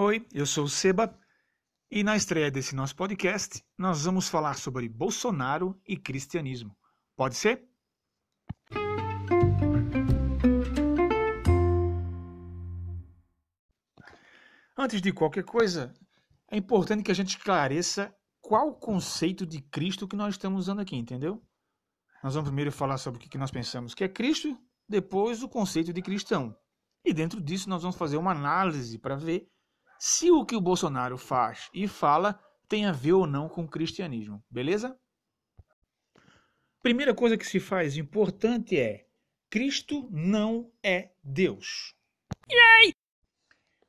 Oi, eu sou o Seba e na estreia desse nosso podcast nós vamos falar sobre Bolsonaro e cristianismo. Pode ser? Antes de qualquer coisa, é importante que a gente esclareça qual o conceito de Cristo que nós estamos usando aqui, entendeu? Nós vamos primeiro falar sobre o que nós pensamos que é Cristo, depois o conceito de cristão. E dentro disso nós vamos fazer uma análise para ver se o que o Bolsonaro faz e fala tem a ver ou não com o cristianismo, beleza? Primeira coisa que se faz importante é Cristo não é Deus. Yay!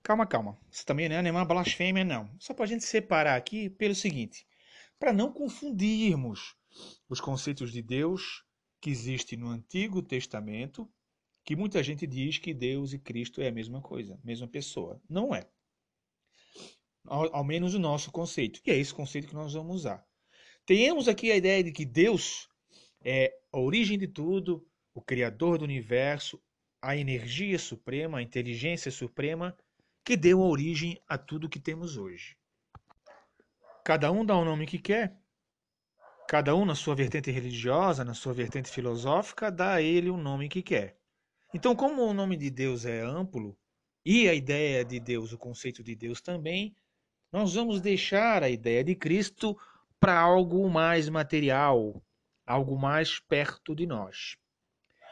Calma, calma. Isso também não é nenhuma blasfêmia, não. Só para a gente separar aqui pelo seguinte: para não confundirmos os conceitos de Deus que existe no Antigo Testamento, que muita gente diz que Deus e Cristo é a mesma coisa, mesma pessoa. Não é. Ao, ao menos o nosso conceito. E é esse conceito que nós vamos usar. Tenhamos aqui a ideia de que Deus é a origem de tudo, o Criador do universo, a energia suprema, a inteligência suprema, que deu origem a tudo que temos hoje. Cada um dá o nome que quer, cada um na sua vertente religiosa, na sua vertente filosófica, dá a ele o nome que quer. Então, como o nome de Deus é amplo, e a ideia de Deus, o conceito de Deus também, nós vamos deixar a ideia de Cristo para algo mais material, algo mais perto de nós.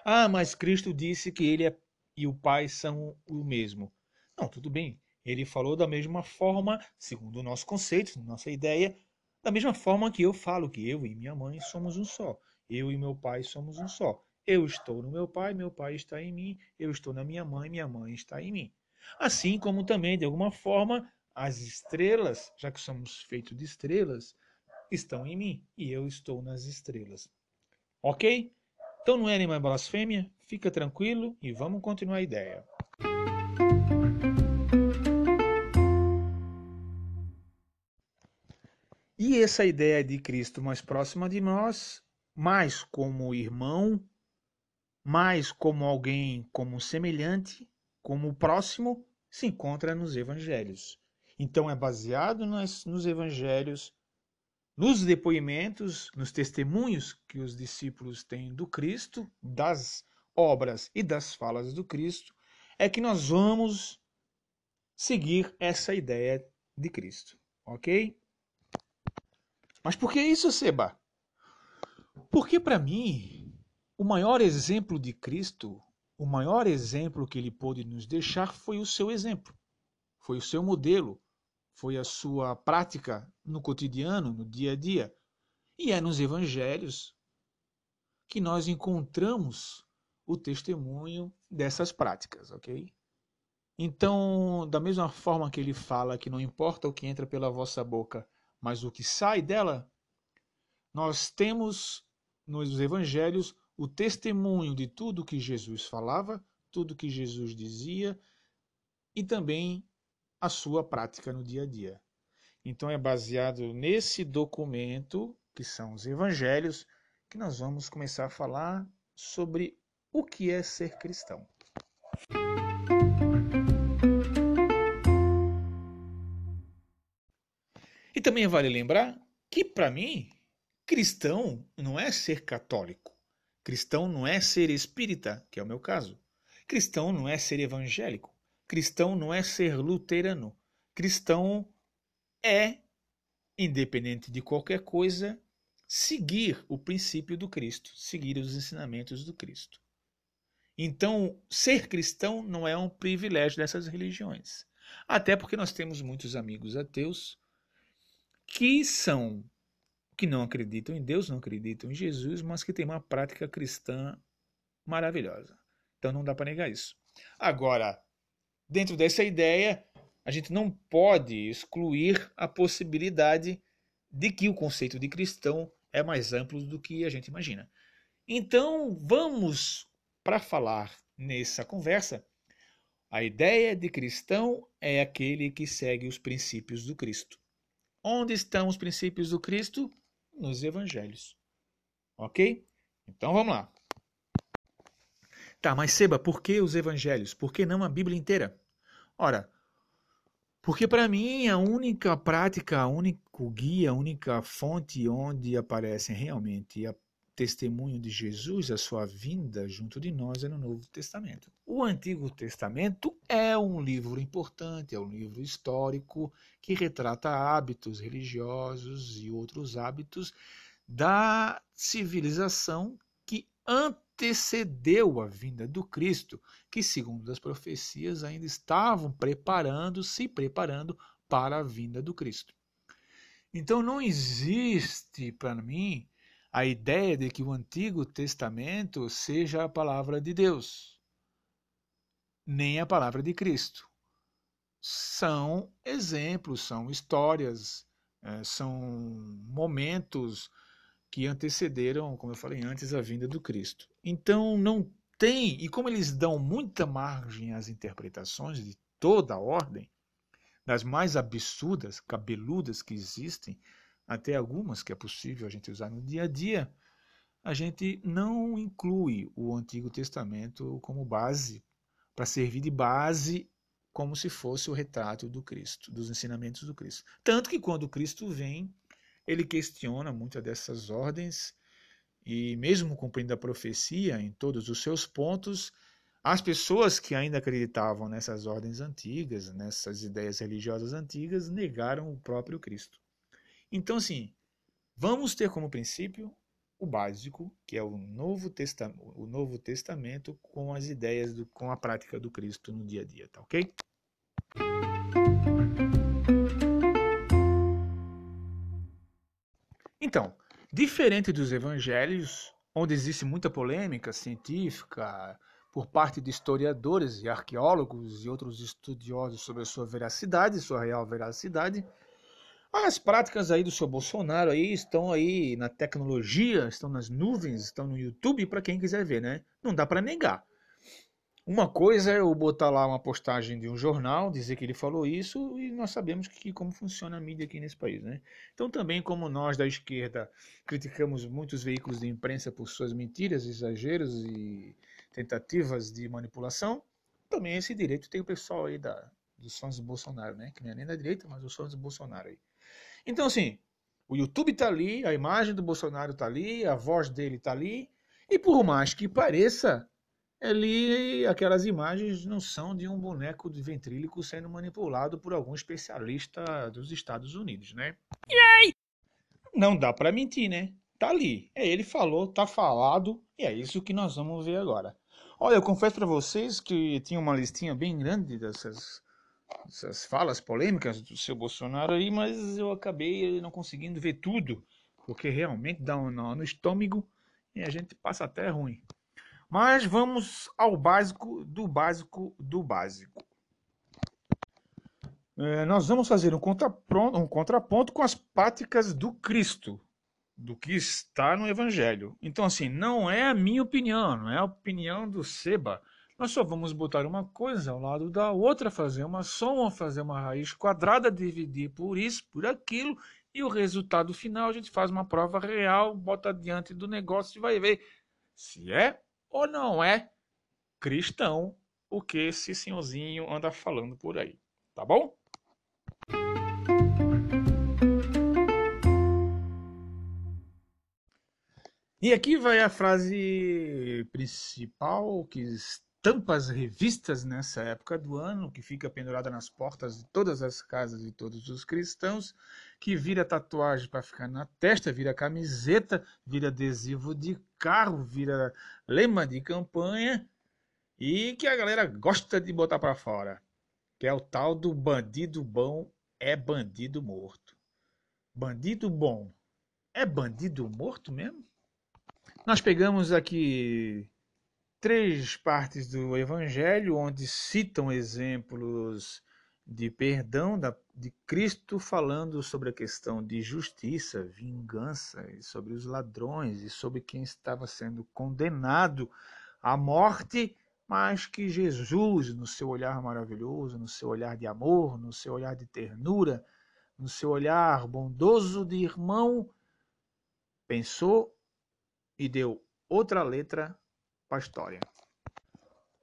Ah, mas Cristo disse que ele é, e o Pai são o mesmo. Não, tudo bem. Ele falou da mesma forma, segundo o nosso conceito, nossa ideia, da mesma forma que eu falo que eu e minha mãe somos um só. Eu e meu pai somos um só. Eu estou no meu pai, meu pai está em mim. Eu estou na minha mãe, minha mãe está em mim. Assim como também, de alguma forma, as estrelas, já que somos feitos de estrelas, estão em mim e eu estou nas estrelas. Ok? Então não é nenhuma blasfêmia, fica tranquilo e vamos continuar a ideia. E essa ideia de Cristo mais próxima de nós, mais como irmão, mais como alguém como semelhante, como próximo, se encontra nos evangelhos. Então é baseado nas, nos evangelhos, nos depoimentos, nos testemunhos que os discípulos têm do Cristo, das obras e das falas do Cristo, é que nós vamos seguir essa ideia de Cristo, ok? Mas por que isso, Seba? Porque para mim, o maior exemplo de Cristo, o maior exemplo que ele pôde nos deixar foi o seu exemplo, foi o seu modelo, foi a sua prática no cotidiano, no dia a dia. E é nos evangelhos que nós encontramos o testemunho dessas práticas, ok? Então, da mesma forma que ele fala que não importa o que entra pela vossa boca, mas o que sai dela, nós temos nos evangelhos o testemunho de tudo que Jesus falava, tudo que Jesus dizia e também a sua prática no dia a dia. Então é baseado nesse documento, que são os evangelhos, que nós vamos começar a falar sobre o que é ser cristão. E também vale lembrar que, para mim, cristão não é ser católico. Cristão não é ser espírita, que é o meu caso. Cristão não é ser evangélico. Cristão não é ser luterano. Cristão é, independente de qualquer coisa, seguir o princípio do Cristo, seguir os ensinamentos do Cristo. Então, ser cristão não é um privilégio dessas religiões. Até porque nós temos muitos amigos ateus que são que não acreditam em Deus, não acreditam em Jesus, mas que têm uma prática cristã maravilhosa. Então não dá para negar isso. Agora, dentro dessa ideia, a gente não pode excluir a possibilidade de que o conceito de cristão é mais amplo do que a gente imagina. Então, vamos para falar nessa conversa. A ideia de cristão é aquele que segue os princípios do Cristo. Onde estão os princípios do Cristo? Nos evangelhos. Ok? Então vamos lá. Tá, mas Seba, por que os evangelhos? Por que não a Bíblia inteira? Ora, Porque para mim a única prática, a único guia, a única fonte onde aparecem realmente a testemunho de Jesus, a sua vinda junto de nós é no Novo Testamento. O Antigo Testamento é um livro importante, é um livro histórico que retrata hábitos religiosos e outros hábitos da civilização que antecedeu a vinda do Cristo, que, segundo as profecias, ainda estavam preparando, se preparando para a vinda do Cristo. Então não existe para mim a ideia de que o Antigo Testamento seja a palavra de Deus, nem a palavra de Cristo. São exemplos, são histórias, é, são momentos que antecederam, como eu falei antes, a vinda do Cristo. Então não tem, e como eles dão muita margem às interpretações de toda a ordem, das mais absurdas, cabeludas que existem, até algumas que é possível a gente usar no dia a dia, a gente não inclui o Antigo Testamento como base, para servir de base como se fosse o retrato do Cristo, dos ensinamentos do Cristo. Tanto que quando Cristo vem, ele questiona muitas dessas ordens e mesmo cumprindo a profecia em todos os seus pontos, as pessoas que ainda acreditavam nessas ordens antigas, nessas ideias religiosas antigas, negaram o próprio Cristo. Então, assim, vamos ter como princípio o básico, que é o Novo, Testamento, o Novo Testamento com as ideias, do, com a prática do Cristo no dia a dia, tá ok? Então, diferente dos evangelhos, onde existe muita polêmica científica por parte de historiadores e arqueólogos e outros estudiosos sobre a sua veracidade, sua real veracidade, as práticas aí do seu Bolsonaro aí estão aí na tecnologia, estão nas nuvens, estão no YouTube para quem quiser ver, né? Não dá para negar. Uma coisa é eu botar lá uma postagem de um jornal, dizer que ele falou isso, e nós sabemos que, como funciona a mídia aqui nesse país, né? Então também como nós da esquerda criticamos muitos veículos de imprensa por suas mentiras, exageros e tentativas de manipulação, também esse direito tem o pessoal aí da, dos fãs do Bolsonaro, né? Que não é nem da direita, mas os fãs do Bolsonaro aí. Então, assim, o YouTube está ali, a imagem do Bolsonaro está ali, a voz dele está ali, e por mais que pareça, ali aquelas imagens não são de um boneco de ventrílico sendo manipulado por algum especialista dos Estados Unidos, né? E aí? Não dá para mentir, né? Tá ali. É ele falou, tá falado, e é isso que nós vamos ver agora. Olha, eu confesso para vocês que tinha uma listinha bem grande dessas essas falas polêmicas do seu Bolsonaro aí, mas eu acabei não conseguindo ver tudo, porque realmente dá um nó no estômago e a gente passa até ruim. Mas vamos ao básico do básico do básico. É, nós vamos fazer um contraponto, um contraponto com as práticas do Cristo, do que está no Evangelho. Então, assim, não é a minha opinião, não é a opinião do Seba nós só vamos botar uma coisa ao lado da outra, fazer uma soma, fazer uma raiz quadrada, dividir por isso, por aquilo, e o resultado final a gente faz uma prova real, bota diante do negócio e vai ver se é ou não é cristão o que esse senhorzinho anda falando por aí. Tá bom? E aqui vai a frase principal que tampas revistas nessa época do ano, que fica pendurada nas portas de todas as casas de todos os cristãos, que vira tatuagem para ficar na testa, vira camiseta, vira adesivo de carro, vira lema de campanha e que a galera gosta de botar para fora, que é o tal do bandido bom é bandido morto. Bandido bom é bandido morto mesmo? Nós pegamos aqui três partes do Evangelho onde citam exemplos de perdão da, de Cristo falando sobre a questão de justiça, vingança, e sobre os ladrões e sobre quem estava sendo condenado à morte, mas que Jesus, no seu olhar maravilhoso, no seu olhar de amor, no seu olhar de ternura, no seu olhar bondoso de irmão, pensou e deu outra letra para a história.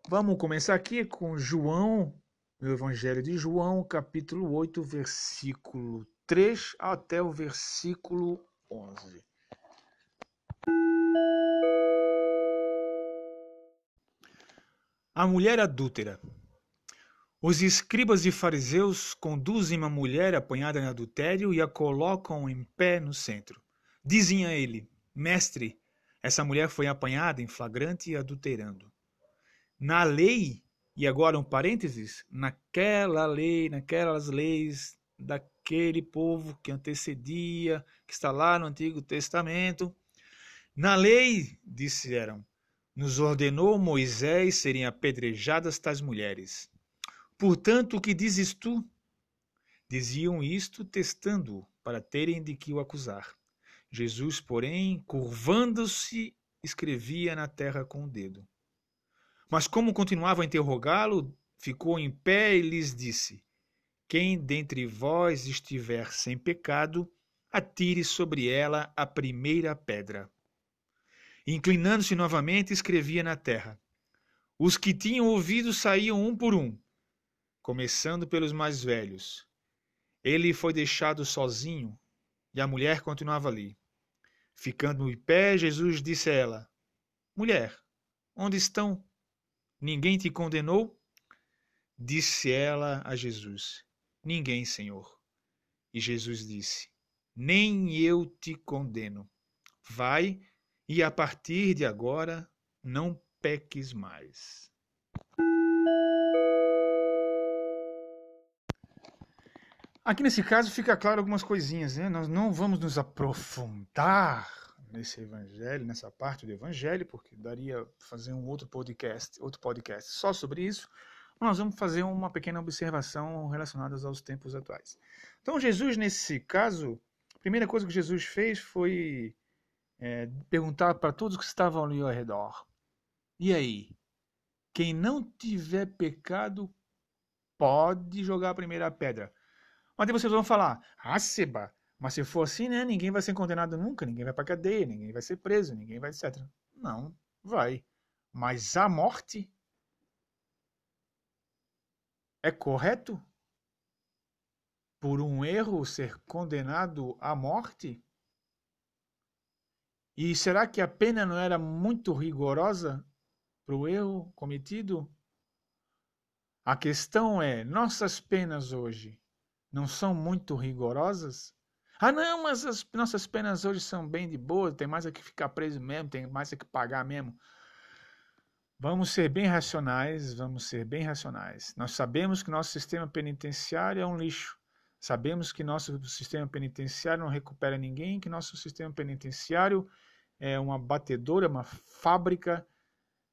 Vamos começar aqui com João no Evangelho de João, capítulo 8, versículo 3 até o versículo 11. A mulher adúltera. Os escribas e fariseus conduzem uma mulher apanhada em adultério e a colocam em pé no centro. Dizem a ele: Mestre, essa mulher foi apanhada em flagrante e adulterando. Na lei, e agora um parênteses, naquela lei, naquelas leis daquele povo que antecedia, que está lá no Antigo Testamento, na lei, disseram, nos ordenou Moisés serem apedrejadas tais mulheres. Portanto, o que dizes tu? Diziam isto testando-o, para terem de que o acusar. Jesus, porém, curvando-se, escrevia na terra com o dedo. Mas como continuava a interrogá-lo, ficou em pé e lhes disse: Quem dentre vós estiver sem pecado, atire sobre ela a primeira pedra. Inclinando-se novamente, escrevia na terra. Os que tinham ouvido saíam um por um, começando pelos mais velhos. Ele foi deixado sozinho e a mulher continuava ali. Ficando em pé, Jesus disse a ela: Mulher, onde estão? Ninguém te condenou? Disse ela a Jesus: Ninguém, Senhor. E Jesus disse: Nem eu te condeno. Vai e a partir de agora não peques mais. Aqui nesse caso fica claro algumas coisinhas, né? Nós não vamos nos aprofundar nesse evangelho, nessa parte do evangelho, porque daria fazer um outro podcast, outro podcast só sobre isso. Nós vamos fazer uma pequena observação relacionada aos tempos atuais. Então, Jesus, nesse caso, a primeira coisa que Jesus fez foi é, perguntar para todos que estavam ali ao redor: E aí? Quem não tiver pecado pode jogar a primeira pedra. Mas vocês vão falar, ah, Seba, mas se for assim, né, ninguém vai ser condenado nunca, ninguém vai para cadeia, ninguém vai ser preso, ninguém vai etc. Não, vai. Mas a morte é correto? Por um erro ser condenado à morte? E será que a pena não era muito rigorosa para o erro cometido? A questão é: nossas penas hoje não são muito rigorosas? Ah, não, mas as nossas penas hoje são bem de boa, tem mais é que ficar preso mesmo, tem mais é que pagar mesmo. Vamos ser bem racionais, vamos ser bem racionais. Nós sabemos que nosso sistema penitenciário é um lixo. Sabemos que nosso sistema penitenciário não recupera ninguém, que nosso sistema penitenciário é uma batedora, uma fábrica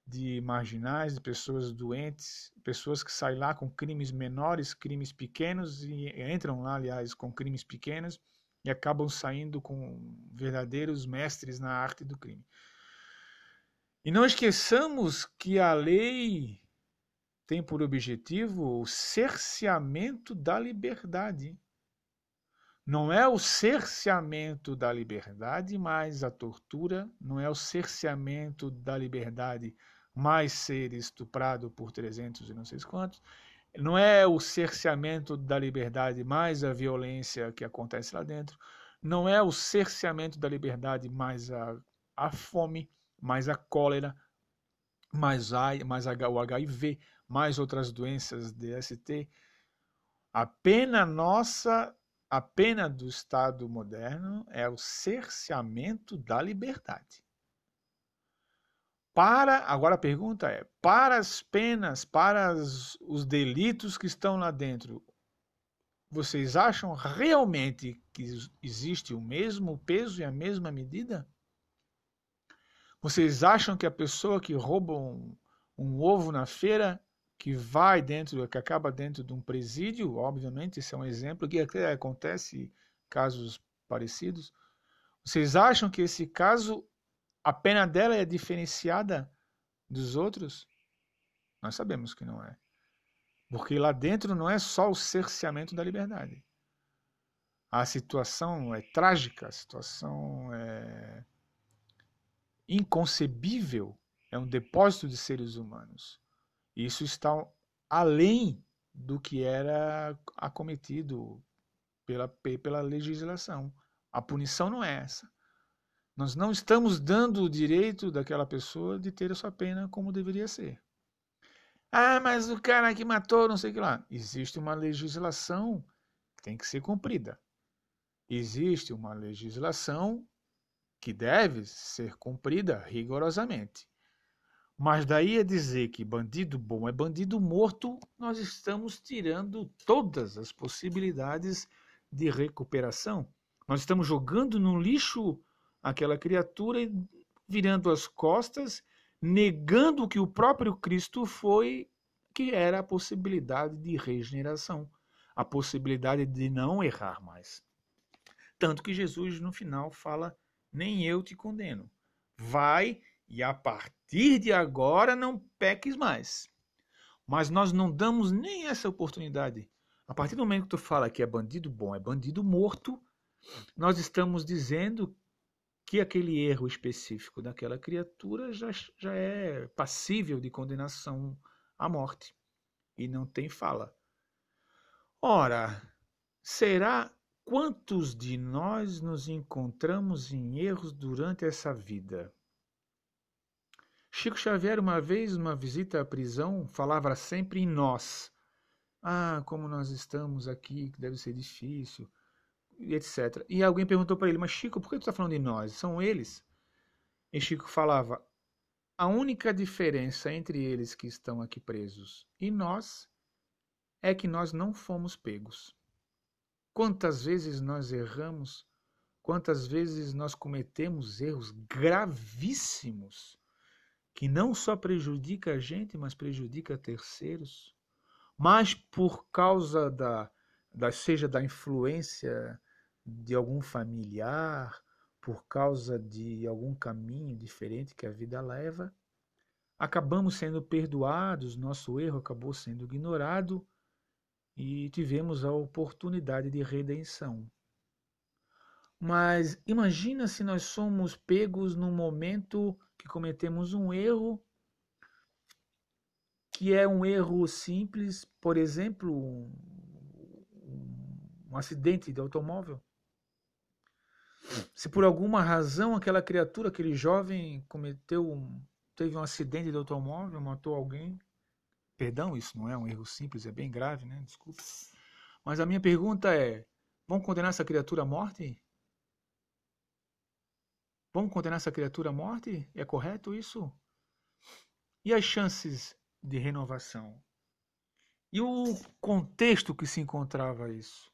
de marginais, de pessoas doentes, pessoas que saem lá com crimes menores, crimes pequenos e entram lá, aliás, com crimes pequenos e acabam saindo com verdadeiros mestres na arte do crime. E não esqueçamos que a lei tem por objetivo o cerceamento da liberdade. Não é o cerceamento da liberdade mais a tortura, não é o cerceamento da liberdade mais ser estuprado por 300 e não sei quantos, não é o cerceamento da liberdade mais a violência que acontece lá dentro, não é o cerceamento da liberdade mais a, a fome, mais a cólera, mais, a, mais a, o HIV, mais outras doenças DST. A pena nossa a pena do Estado moderno é o cerceamento da liberdade. Para, agora a pergunta é: para as penas, para as, os delitos que estão lá dentro, vocês acham realmente que existe o mesmo peso e a mesma medida? Vocês acham que a pessoa que rouba um, um ovo na feira que vai dentro, que acaba dentro de um presídio, obviamente, esse é um exemplo que acontece casos parecidos. Vocês acham que esse caso, a pena dela é diferenciada dos outros? Nós sabemos que não é. Porque lá dentro não é só o cerceamento da liberdade. A situação é trágica, a situação é inconcebível, é um depósito de seres humanos. Isso está além do que era acometido pela, pela legislação. A punição não é essa. Nós não estamos dando o direito daquela pessoa de ter a sua pena como deveria ser. Ah, mas o cara que matou, não sei o que lá. Existe uma legislação que tem que ser cumprida. Existe uma legislação que deve ser cumprida rigorosamente. Mas daí a dizer que bandido bom é bandido morto, nós estamos tirando todas as possibilidades de recuperação. Nós estamos jogando no lixo aquela criatura virando as costas, negando que o próprio Cristo foi, que era a possibilidade de regeneração, a possibilidade de não errar mais. Tanto que Jesus no final fala: Nem eu te condeno. Vai e a partir de agora não peques mais. Mas nós não damos nem essa oportunidade. A partir do momento que tu fala que é bandido bom, é bandido morto, nós estamos dizendo que aquele erro específico daquela criatura já, já é passível de condenação à morte e não tem fala. Ora, será quantos de nós nos encontramos em erros durante essa vida? Chico Xavier, uma vez, numa visita à prisão, falava sempre em nós. Ah, como nós estamos aqui, que deve ser difícil etc. E alguém perguntou para ele, mas Chico, por que tu está falando de nós? São eles? E Chico falava, a única diferença entre eles que estão aqui presos e nós é que nós não fomos pegos. Quantas vezes nós erramos, quantas vezes nós cometemos erros gravíssimos que não só prejudica a gente, mas prejudica terceiros. Mas por causa da, da seja da influência de algum familiar, por causa de algum caminho diferente que a vida leva, acabamos sendo perdoados, nosso erro acabou sendo ignorado e tivemos a oportunidade de redenção. Mas imagina se nós somos pegos num momento que cometemos um erro, que é um erro simples, por exemplo, um, um acidente de automóvel. Se por alguma razão aquela criatura, aquele jovem cometeu um, teve um acidente de automóvel, matou alguém, perdão, isso não é um erro simples, é bem grave, né? Desculpa. Mas a minha pergunta é: vamos condenar essa criatura à morte? Vamos condenar essa criatura à morte? É correto isso? E as chances de renovação? E o contexto que se encontrava isso?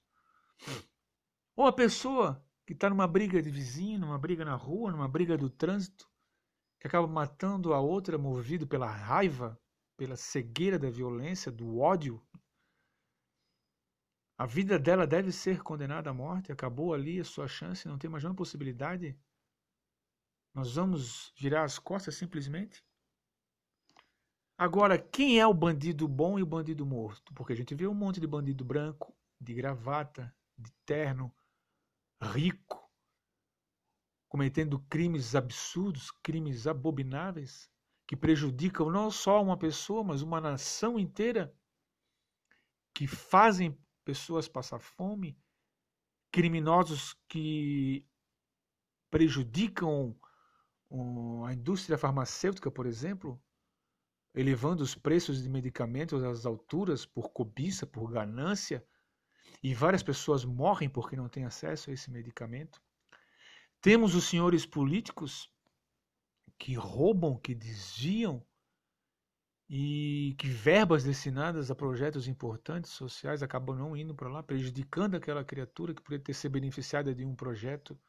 Ou a pessoa que está numa briga de vizinho, numa briga na rua, numa briga do trânsito, que acaba matando a outra movido pela raiva, pela cegueira da violência, do ódio. A vida dela deve ser condenada à morte, acabou ali a sua chance, não tem mais nenhuma possibilidade. Nós vamos virar as costas simplesmente? Agora, quem é o bandido bom e o bandido morto? Porque a gente vê um monte de bandido branco, de gravata, de terno, rico, cometendo crimes absurdos, crimes abomináveis, que prejudicam não só uma pessoa, mas uma nação inteira, que fazem pessoas passar fome, criminosos que prejudicam a indústria farmacêutica, por exemplo, elevando os preços de medicamentos às alturas por cobiça, por ganância, e várias pessoas morrem porque não têm acesso a esse medicamento. Temos os senhores políticos que roubam, que desviam e que verbas destinadas a projetos importantes sociais acabam não indo para lá, prejudicando aquela criatura que poderia ter sido beneficiada de um projeto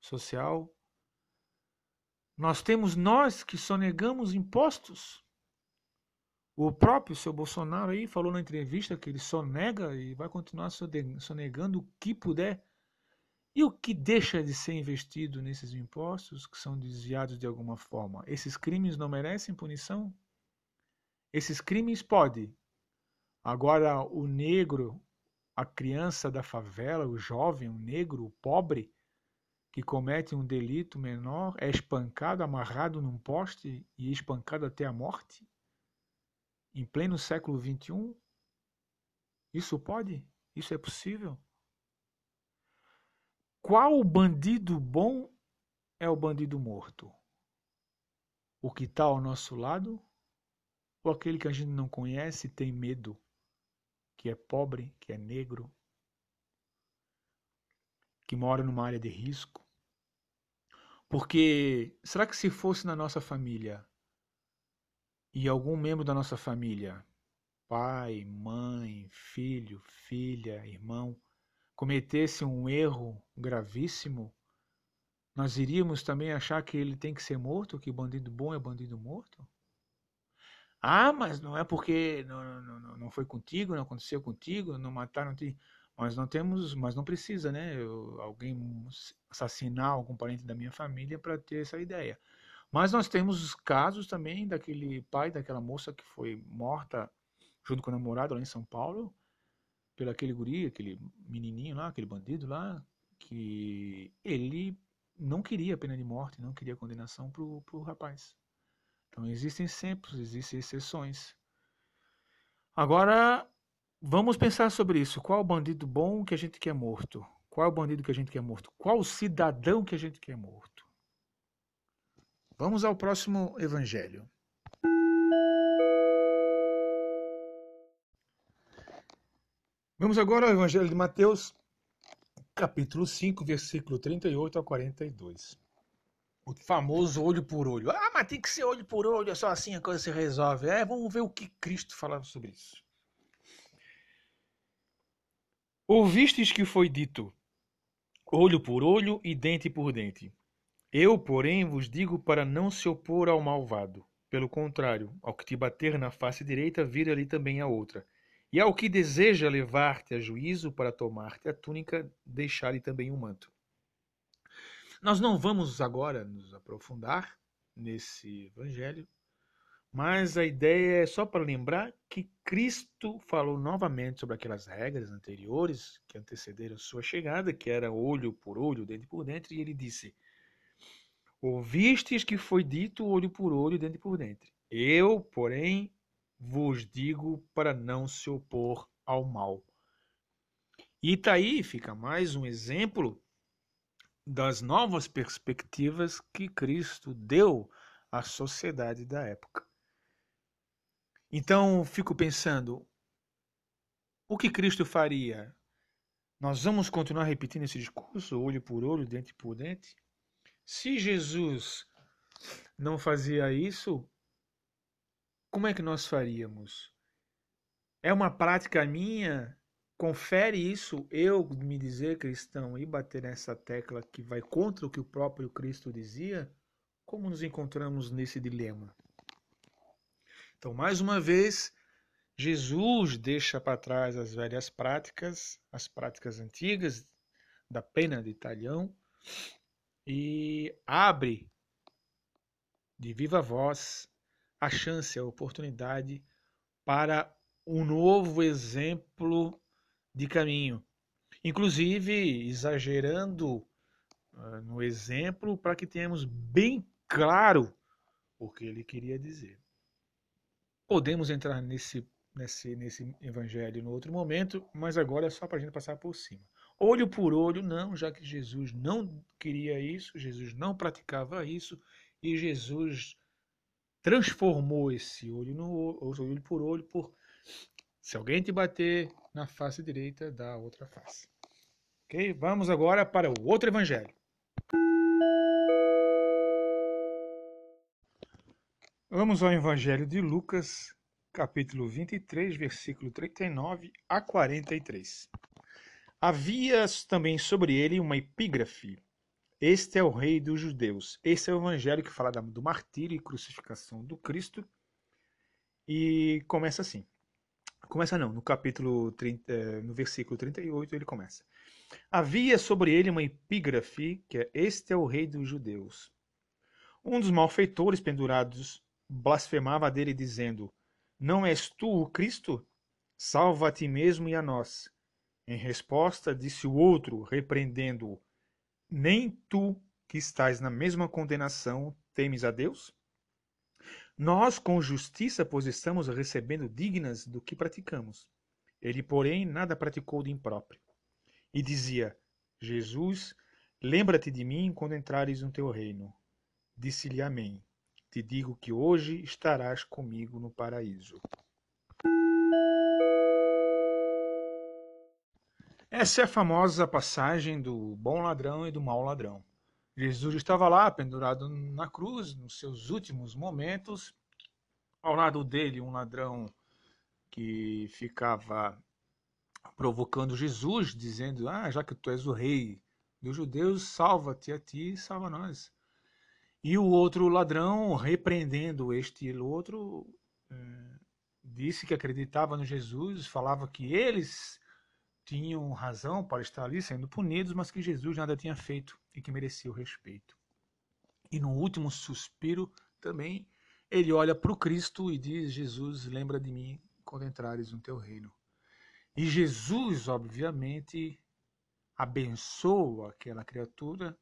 social. Nós temos nós que sonegamos impostos o próprio seu Bolsonaro aí falou na entrevista que ele sonega e vai continuar sonegando o que puder. E o que deixa de ser investido nesses impostos que são desviados de alguma forma? Esses crimes não merecem punição? Esses crimes podem. Agora, o negro, a criança da favela, o jovem, o negro, o pobre, que comete um delito menor, é espancado, amarrado num poste e espancado até a morte? Em pleno século XXI, Isso pode? Isso é possível? Qual bandido bom é o bandido morto? O que está ao nosso lado? Ou aquele que a gente não conhece e tem medo? Que é pobre, que é negro, que mora numa área de risco? Porque será que se fosse na nossa família e algum membro da nossa família, pai, mãe, filho, filha, irmão, cometesse um erro gravíssimo, nós iríamos também achar que ele tem que ser morto, que bandido bom é bandido morto? Ah, mas não é porque não, não, não foi contigo, não aconteceu contigo, não mataram. Te... Mas não temos, mas não precisa, né? Eu, alguém assassinar algum parente da minha família para ter essa ideia. Mas nós temos os casos também daquele pai daquela moça que foi morta junto com o namorado lá em São Paulo, pelo aquele guri, aquele menininho lá, aquele bandido lá, que ele não queria pena de morte, não queria condenação pro, pro rapaz. Então existem sempre, existem exceções. Agora, Vamos pensar sobre isso. Qual o bandido bom que a gente quer morto? Qual o bandido que a gente quer morto? Qual o cidadão que a gente quer morto? Vamos ao próximo evangelho. Vamos agora ao evangelho de Mateus, capítulo 5, versículo 38 a 42. O famoso olho por olho. Ah, mas tem que ser olho por olho, é só assim a coisa se resolve. É, vamos ver o que Cristo falava sobre isso. Ouvistes que foi dito: olho por olho e dente por dente. Eu, porém, vos digo para não se opor ao malvado. Pelo contrário, ao que te bater na face direita, vira-lhe também a outra. E ao que deseja levar-te a juízo para tomar-te a túnica, deixar-lhe também o um manto. Nós não vamos agora nos aprofundar nesse evangelho, mas a ideia é só para lembrar que Cristo falou novamente sobre aquelas regras anteriores que antecederam sua chegada, que era olho por olho, dente por dente, e ele disse: Ouvistes que foi dito olho por olho, dente por dente. Eu, porém, vos digo para não se opor ao mal. E tá aí fica mais um exemplo das novas perspectivas que Cristo deu à sociedade da época. Então, fico pensando, o que Cristo faria? Nós vamos continuar repetindo esse discurso, olho por olho, dente por dente? Se Jesus não fazia isso, como é que nós faríamos? É uma prática minha? Confere isso, eu me dizer cristão e bater nessa tecla que vai contra o que o próprio Cristo dizia? Como nos encontramos nesse dilema? Então, mais uma vez, Jesus deixa para trás as velhas práticas, as práticas antigas da pena de talhão e abre de viva voz a chance, a oportunidade para um novo exemplo de caminho. Inclusive exagerando uh, no exemplo para que tenhamos bem claro o que ele queria dizer. Podemos entrar nesse, nesse, nesse evangelho no outro momento, mas agora é só para a gente passar por cima. Olho por olho, não, já que Jesus não queria isso, Jesus não praticava isso, e Jesus transformou esse olho no olho por olho por se alguém te bater na face direita, dá a outra face. Ok? Vamos agora para o outro evangelho. Vamos ao Evangelho de Lucas, capítulo 23, versículo 39 a 43. Havia também sobre ele uma epígrafe. Este é o rei dos judeus. Esse é o evangelho que fala do martírio e crucificação do Cristo. E começa assim. Começa não, no capítulo 30, eh, no versículo 38 ele começa. Havia sobre ele uma epígrafe, que é Este é o rei dos judeus. Um dos malfeitores pendurados blasfemava dele, dizendo: Não és tu o Cristo? Salva a ti mesmo e a nós. Em resposta, disse o outro, repreendendo-o: Nem tu, que estás na mesma condenação, temes a Deus? Nós, com justiça, pois estamos recebendo dignas do que praticamos. Ele, porém, nada praticou de impróprio. E dizia: Jesus, lembra-te de mim quando entrares no teu reino. Disse-lhe Amém. Te digo que hoje estarás comigo no paraíso. Essa é a famosa passagem do bom ladrão e do mau ladrão. Jesus estava lá, pendurado na cruz, nos seus últimos momentos. Ao lado dele, um ladrão que ficava provocando Jesus, dizendo: Ah, já que tu és o rei dos judeus, salva-te a ti e salva nós. E o outro ladrão, repreendendo este e o outro, eh, disse que acreditava no Jesus, falava que eles tinham razão para estar ali sendo punidos, mas que Jesus nada tinha feito e que merecia o respeito. E no último suspiro também ele olha para o Cristo e diz: Jesus, lembra de mim quando entrares no teu reino. E Jesus, obviamente, abençoa aquela criatura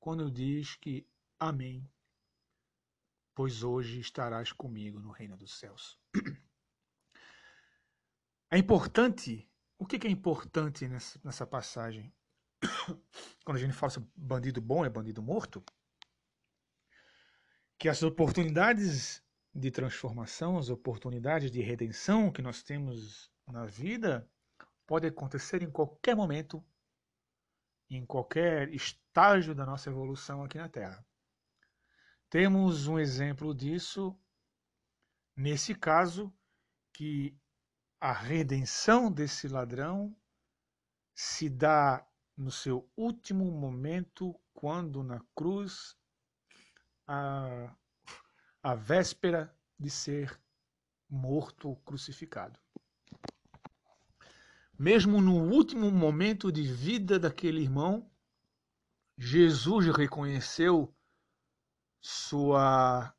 quando diz que Amém, pois hoje estarás comigo no reino dos céus. É importante o que, é importante nessa, nessa passagem? Quando a gente fala sobre bandido bom é bandido morto, que as oportunidades de transformação, as oportunidades de redenção que nós temos na vida podem acontecer em qualquer momento, em qualquer estágio da nossa evolução aqui na Terra. Temos um exemplo disso nesse caso que a redenção desse ladrão se dá no seu último momento, quando na cruz, a, a véspera de ser morto, crucificado. Mesmo no último momento de vida daquele irmão, Jesus reconheceu sua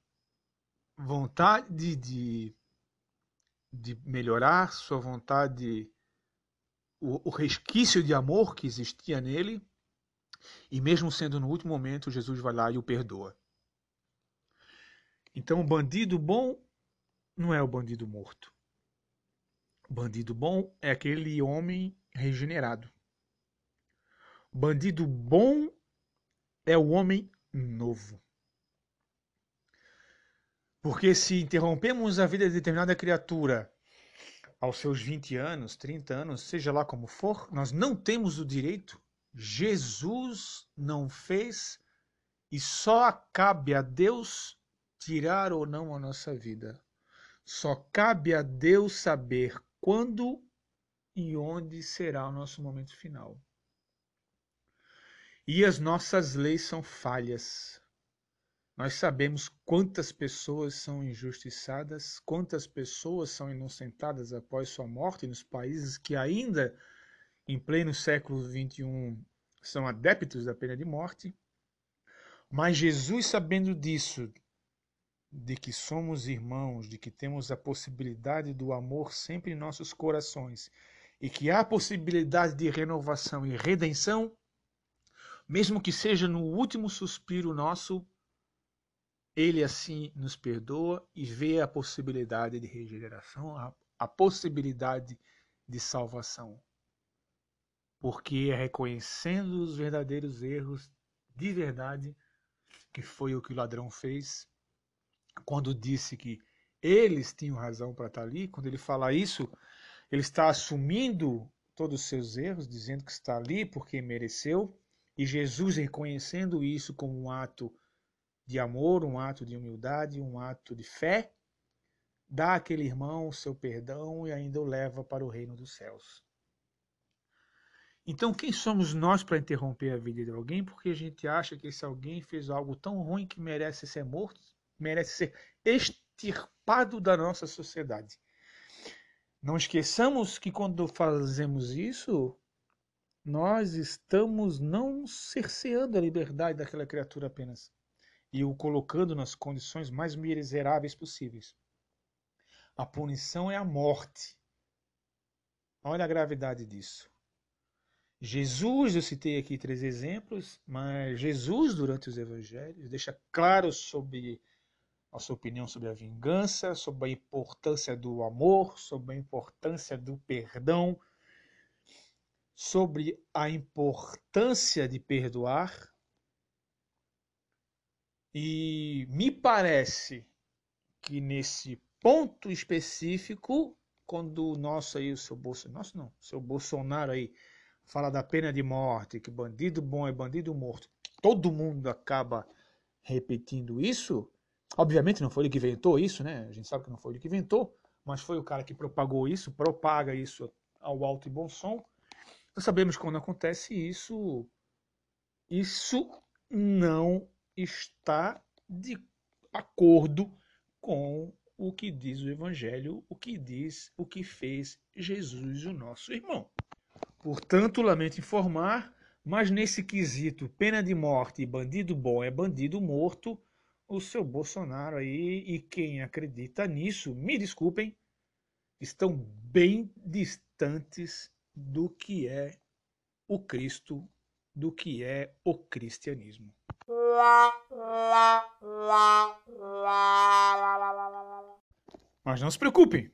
vontade de de melhorar, sua vontade, o, o resquício de amor que existia nele, e mesmo sendo no último momento, Jesus vai lá e o perdoa. Então, o bandido bom não é o bandido morto. O bandido bom é aquele homem regenerado. O bandido bom é o homem novo. Porque se interrompemos a vida de determinada criatura aos seus 20 anos, 30 anos, seja lá como for, nós não temos o direito. Jesus não fez e só cabe a Deus tirar ou não a nossa vida. Só cabe a Deus saber quando e onde será o nosso momento final. E as nossas leis são falhas. Nós sabemos quantas pessoas são injustiçadas, quantas pessoas são inocentadas após sua morte nos países que ainda, em pleno século XXI, são adeptos da pena de morte. Mas Jesus, sabendo disso, de que somos irmãos, de que temos a possibilidade do amor sempre em nossos corações e que há possibilidade de renovação e redenção, mesmo que seja no último suspiro nosso, ele assim nos perdoa e vê a possibilidade de regeneração, a, a possibilidade de salvação. Porque é reconhecendo os verdadeiros erros de verdade, que foi o que o ladrão fez, quando disse que eles tinham razão para estar ali, quando ele fala isso, ele está assumindo todos os seus erros, dizendo que está ali porque mereceu, e Jesus reconhecendo isso como um ato de amor, um ato de humildade, um ato de fé, dá àquele irmão o seu perdão e ainda o leva para o reino dos céus. Então, quem somos nós para interromper a vida de alguém porque a gente acha que esse alguém fez algo tão ruim que merece ser morto, merece ser extirpado da nossa sociedade? Não esqueçamos que quando fazemos isso, nós estamos não cerceando a liberdade daquela criatura apenas, e o colocando nas condições mais miseráveis possíveis. A punição é a morte. Olha a gravidade disso. Jesus, eu citei aqui três exemplos, mas Jesus, durante os evangelhos, deixa claro sobre a sua opinião sobre a vingança, sobre a importância do amor, sobre a importância do perdão, sobre a importância de perdoar. E me parece que nesse ponto específico, quando o nosso aí, o seu Bolsonaro, nosso não, o seu Bolsonaro aí fala da pena de morte, que bandido bom é bandido morto, todo mundo acaba repetindo isso. Obviamente não foi ele que inventou isso, né? A gente sabe que não foi ele que inventou, mas foi o cara que propagou isso, propaga isso ao alto e bom som. Nós sabemos que quando acontece isso, isso não está de acordo com o que diz o Evangelho, o que diz, o que fez Jesus, o nosso irmão. Portanto, lamento informar, mas nesse quesito pena de morte e bandido bom é bandido morto, o seu Bolsonaro aí e quem acredita nisso, me desculpem, estão bem distantes do que é o Cristo, do que é o cristianismo. Mas não se preocupem.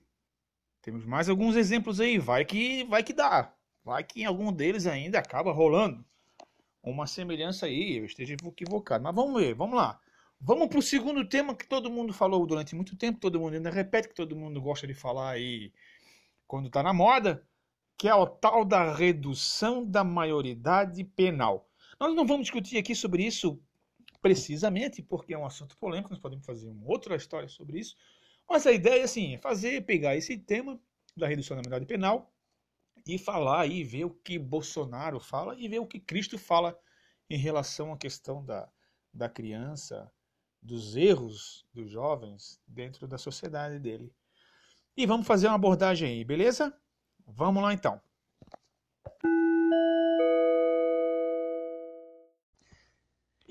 Temos mais alguns exemplos aí, vai que vai que dá. Vai que em algum deles ainda acaba rolando uma semelhança aí, eu esteja equivocado. Mas vamos ver, vamos lá. Vamos para o segundo tema que todo mundo falou durante muito tempo, todo mundo ainda repete, que todo mundo gosta de falar aí quando está na moda, que é o tal da redução da maioridade penal. Nós não vamos discutir aqui sobre isso precisamente, porque é um assunto polêmico, nós podemos fazer uma outra história sobre isso, mas a ideia assim, é fazer, pegar esse tema da redução da maioridade penal e falar e ver o que Bolsonaro fala e ver o que Cristo fala em relação à questão da, da criança, dos erros dos jovens dentro da sociedade dele. E vamos fazer uma abordagem aí, beleza? Vamos lá então.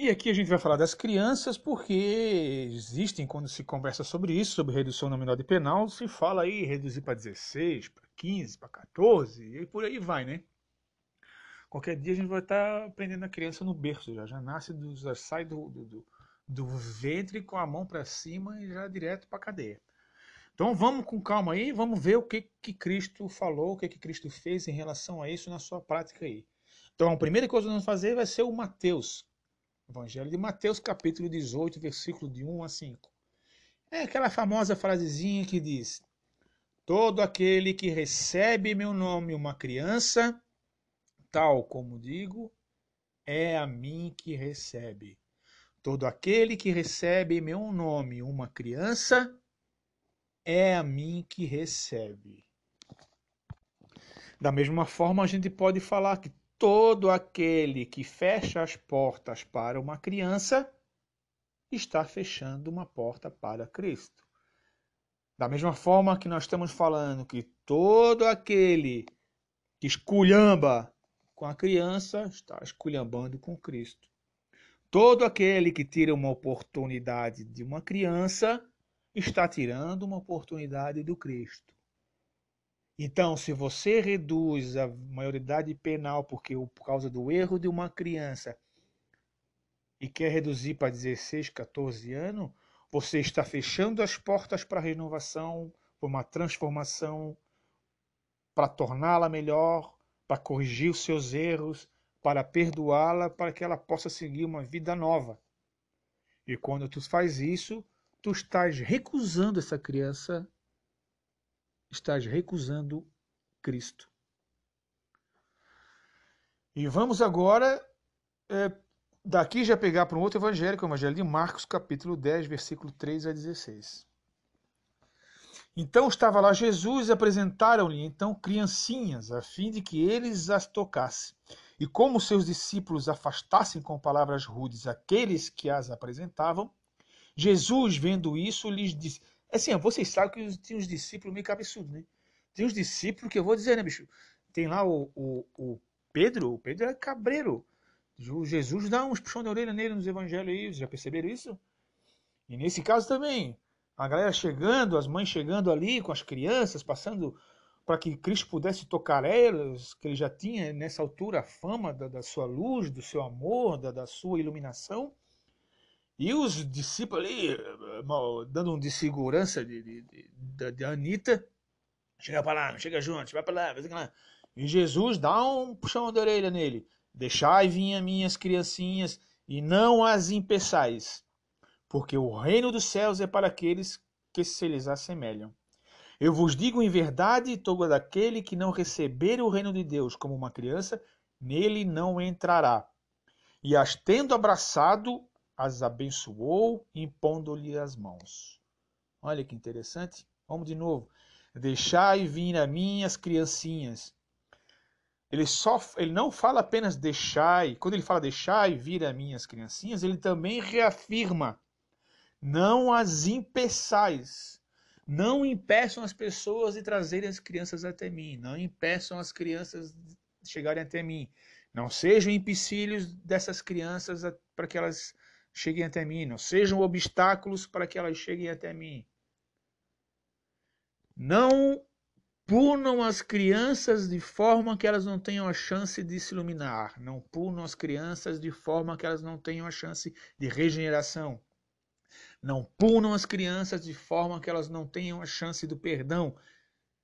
E aqui a gente vai falar das crianças porque existem, quando se conversa sobre isso, sobre redução nominal de penal, se fala aí reduzir para 16, para 15, para 14 e por aí vai, né? Qualquer dia a gente vai estar aprendendo a criança no berço, já, já nasce, do, já sai do, do, do, do ventre com a mão para cima e já direto para a cadeia. Então vamos com calma aí, vamos ver o que, que Cristo falou, o que, que Cristo fez em relação a isso na sua prática aí. Então a primeira coisa que nós vamos fazer vai ser o Mateus. Evangelho de Mateus, capítulo 18, versículo de 1 a 5. É aquela famosa frasezinha que diz: Todo aquele que recebe meu nome uma criança, tal como digo, é a mim que recebe. Todo aquele que recebe meu nome uma criança, é a mim que recebe. Da mesma forma, a gente pode falar que todo aquele que fecha as portas para uma criança está fechando uma porta para Cristo. Da mesma forma que nós estamos falando que todo aquele que esculhamba com a criança está esculhambando com Cristo. Todo aquele que tira uma oportunidade de uma criança está tirando uma oportunidade do Cristo. Então, se você reduz a maioridade penal porque por causa do erro de uma criança e quer reduzir para 16, 14 anos, você está fechando as portas para a renovação, para uma transformação, para torná-la melhor, para corrigir os seus erros, para perdoá-la, para que ela possa seguir uma vida nova. E quando tu faz isso, tu estás recusando essa criança, estás recusando Cristo. E vamos agora, é, daqui já pegar para um outro evangelho, que é o evangelho de Marcos, capítulo 10, versículo 3 a 16. Então estava lá Jesus e apresentaram-lhe então criancinhas, a fim de que eles as tocassem. E como seus discípulos afastassem com palavras rudes aqueles que as apresentavam, Jesus, vendo isso, lhes disse. Assim, vocês sabem que tinha uns discípulos meio cabeçudos, né? Tem uns discípulos que eu vou dizer, né, bicho? Tem lá o, o, o Pedro, o Pedro é cabreiro. O Jesus dá uns puxão de orelha nele nos evangelhos aí, já perceberam isso? E nesse caso também, a galera chegando, as mães chegando ali com as crianças, passando para que Cristo pudesse tocar elas, que ele já tinha nessa altura a fama da, da sua luz, do seu amor, da, da sua iluminação. E os discípulos ali, dando um de segurança de, de, de, de Anitta, chega para lá, chega junto, vai para lá, vai lá. E Jesus dá um puxão de orelha nele. Deixai vir minhas criancinhas e não as impeçais, porque o reino dos céus é para aqueles que se lhes assemelham. Eu vos digo em verdade, todo aquele que não receber o reino de Deus como uma criança, nele não entrará. E as tendo abraçado, as abençoou, impondo-lhe as mãos. Olha que interessante. Vamos de novo. Deixai vir a mim as criancinhas. Ele, só, ele não fala apenas deixai. Quando ele fala deixai vir a mim as criancinhas, ele também reafirma: não as impeçais. Não impeçam as pessoas de trazerem as crianças até mim. Não impeçam as crianças de chegarem até mim. Não sejam empecilhos dessas crianças para que elas cheguem até mim, não sejam obstáculos para que elas cheguem até mim. Não punam as crianças de forma que elas não tenham a chance de se iluminar. Não punam as crianças de forma que elas não tenham a chance de regeneração. Não punam as crianças de forma que elas não tenham a chance do perdão,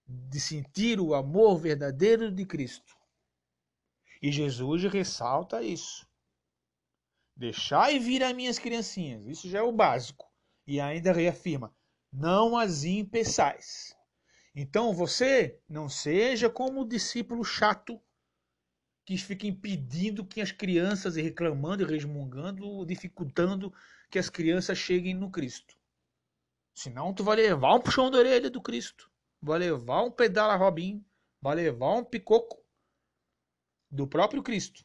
de sentir o amor verdadeiro de Cristo. E Jesus ressalta isso. Deixai vir as minhas criancinhas. Isso já é o básico. E ainda reafirma: não as impeçais. Então você não seja como o discípulo chato que fica impedindo que as crianças, reclamando e resmungando, dificultando que as crianças cheguem no Cristo. Senão tu vai levar um puxão da orelha do Cristo. Vai levar um pedala Robin. Vai levar um picoco do próprio Cristo.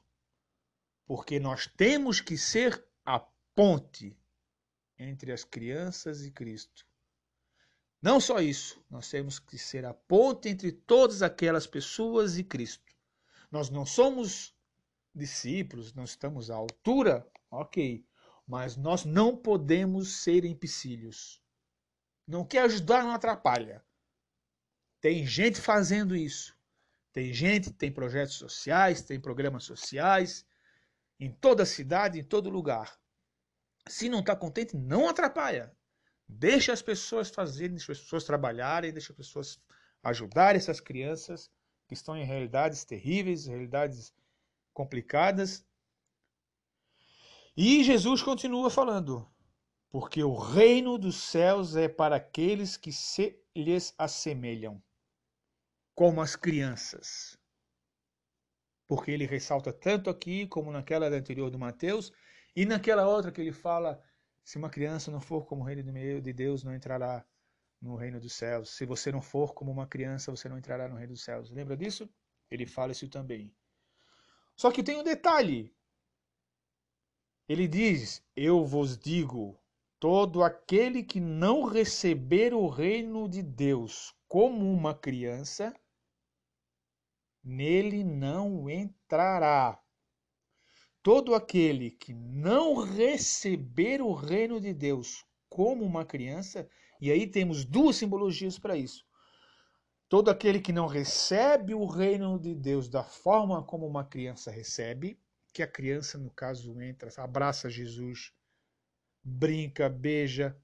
Porque nós temos que ser a ponte entre as crianças e Cristo. Não só isso, nós temos que ser a ponte entre todas aquelas pessoas e Cristo. Nós não somos discípulos, não estamos à altura, ok, mas nós não podemos ser empecilhos. Não quer ajudar, não atrapalha. Tem gente fazendo isso. Tem gente, tem projetos sociais, tem programas sociais, em toda cidade, em todo lugar. Se não está contente, não atrapalha. Deixa as pessoas fazerem, deixa as pessoas trabalharem, deixa as pessoas ajudarem essas crianças que estão em realidades terríveis, realidades complicadas. E Jesus continua falando: porque o reino dos céus é para aqueles que se lhes assemelham, como as crianças porque ele ressalta tanto aqui como naquela anterior do Mateus e naquela outra que ele fala: se uma criança não for como o reino de Deus, não entrará no reino dos céus. Se você não for como uma criança, você não entrará no reino dos céus. Lembra disso? Ele fala isso também. Só que tem um detalhe. Ele diz: Eu vos digo, todo aquele que não receber o reino de Deus como uma criança, nele não entrará. Todo aquele que não receber o reino de Deus como uma criança, e aí temos duas simbologias para isso. Todo aquele que não recebe o reino de Deus da forma como uma criança recebe, que a criança, no caso, entra, abraça Jesus, brinca, beija.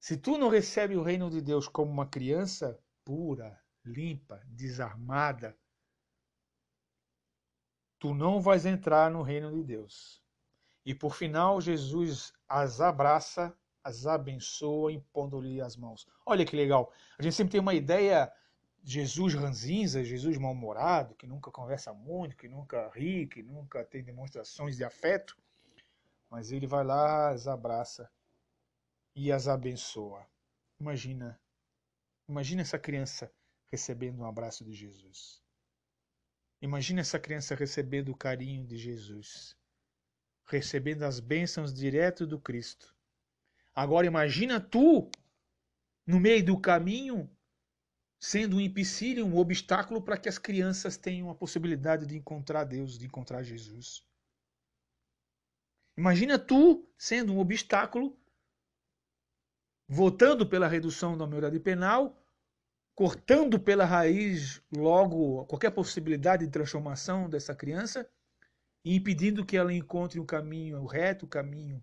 Se tu não recebe o reino de Deus como uma criança pura, limpa, desarmada, tu não vais entrar no reino de Deus. E por final, Jesus as abraça, as abençoa, impondo-lhe as mãos. Olha que legal. A gente sempre tem uma ideia Jesus ranzinza, Jesus mal-humorado, que nunca conversa muito, que nunca ri, que nunca tem demonstrações de afeto. Mas ele vai lá, as abraça e as abençoa. Imagina, imagina essa criança recebendo um abraço de Jesus. Imagina essa criança recebendo o carinho de Jesus, recebendo as bênçãos direto do Cristo. Agora imagina tu no meio do caminho sendo um empecilho, um obstáculo para que as crianças tenham a possibilidade de encontrar Deus, de encontrar Jesus. Imagina tu sendo um obstáculo, votando pela redução da maioridade penal, cortando pela raiz logo qualquer possibilidade de transformação dessa criança e impedindo que ela encontre o caminho o reto, o caminho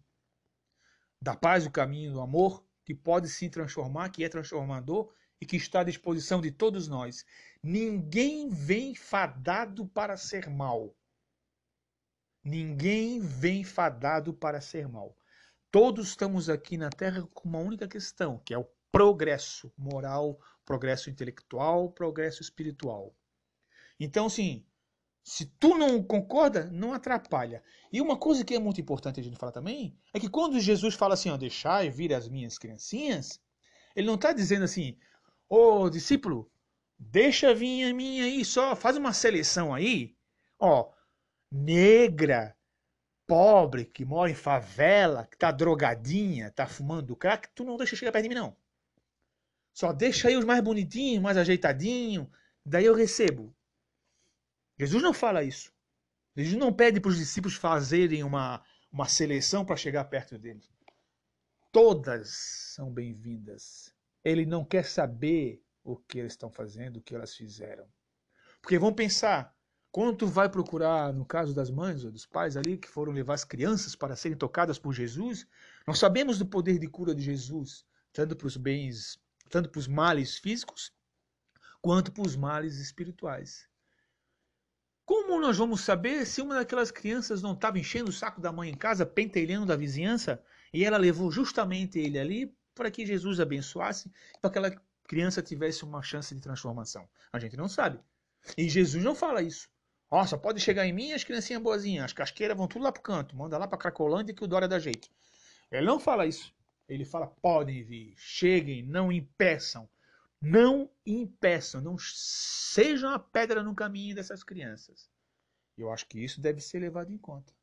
da paz, o caminho do amor, que pode se transformar, que é transformador e que está à disposição de todos nós. Ninguém vem fadado para ser mal. Ninguém vem fadado para ser mal. Todos estamos aqui na Terra com uma única questão, que é o progresso moral, progresso intelectual, progresso espiritual. Então, assim, se tu não concorda, não atrapalha. E uma coisa que é muito importante a gente falar também é que quando Jesus fala assim, ó, deixai vir as minhas criancinhas, ele não está dizendo assim, ô discípulo, deixa vir a minha aí, só faz uma seleção aí, ó, negra, pobre, que mora em favela, que tá drogadinha, tá fumando crack, tu não deixa chegar perto de mim não. Só deixa aí os mais bonitinhos, mais ajeitadinhos, daí eu recebo. Jesus não fala isso. Jesus não pede para os discípulos fazerem uma, uma seleção para chegar perto dele. Todas são bem-vindas. Ele não quer saber o que eles estão fazendo, o que elas fizeram. Porque vão pensar, quando tu vai procurar, no caso das mães ou dos pais ali, que foram levar as crianças para serem tocadas por Jesus, nós sabemos do poder de cura de Jesus, tanto para os bens, tanto para os males físicos, quanto para os males espirituais. Como nós vamos saber se uma daquelas crianças não estava enchendo o saco da mãe em casa, pentelhando da vizinhança, e ela levou justamente ele ali para que Jesus abençoasse, para que aquela criança tivesse uma chance de transformação? A gente não sabe. E Jesus não fala isso. Ó, só pode chegar em mim as criancinhas boazinhas, as casqueiras vão tudo lá pro canto, manda lá pra Cracolândia que o Dória dá jeito. Ele não fala isso. Ele fala, podem vir, cheguem, não impeçam. Não impeçam, não sejam a pedra no caminho dessas crianças. Eu acho que isso deve ser levado em conta.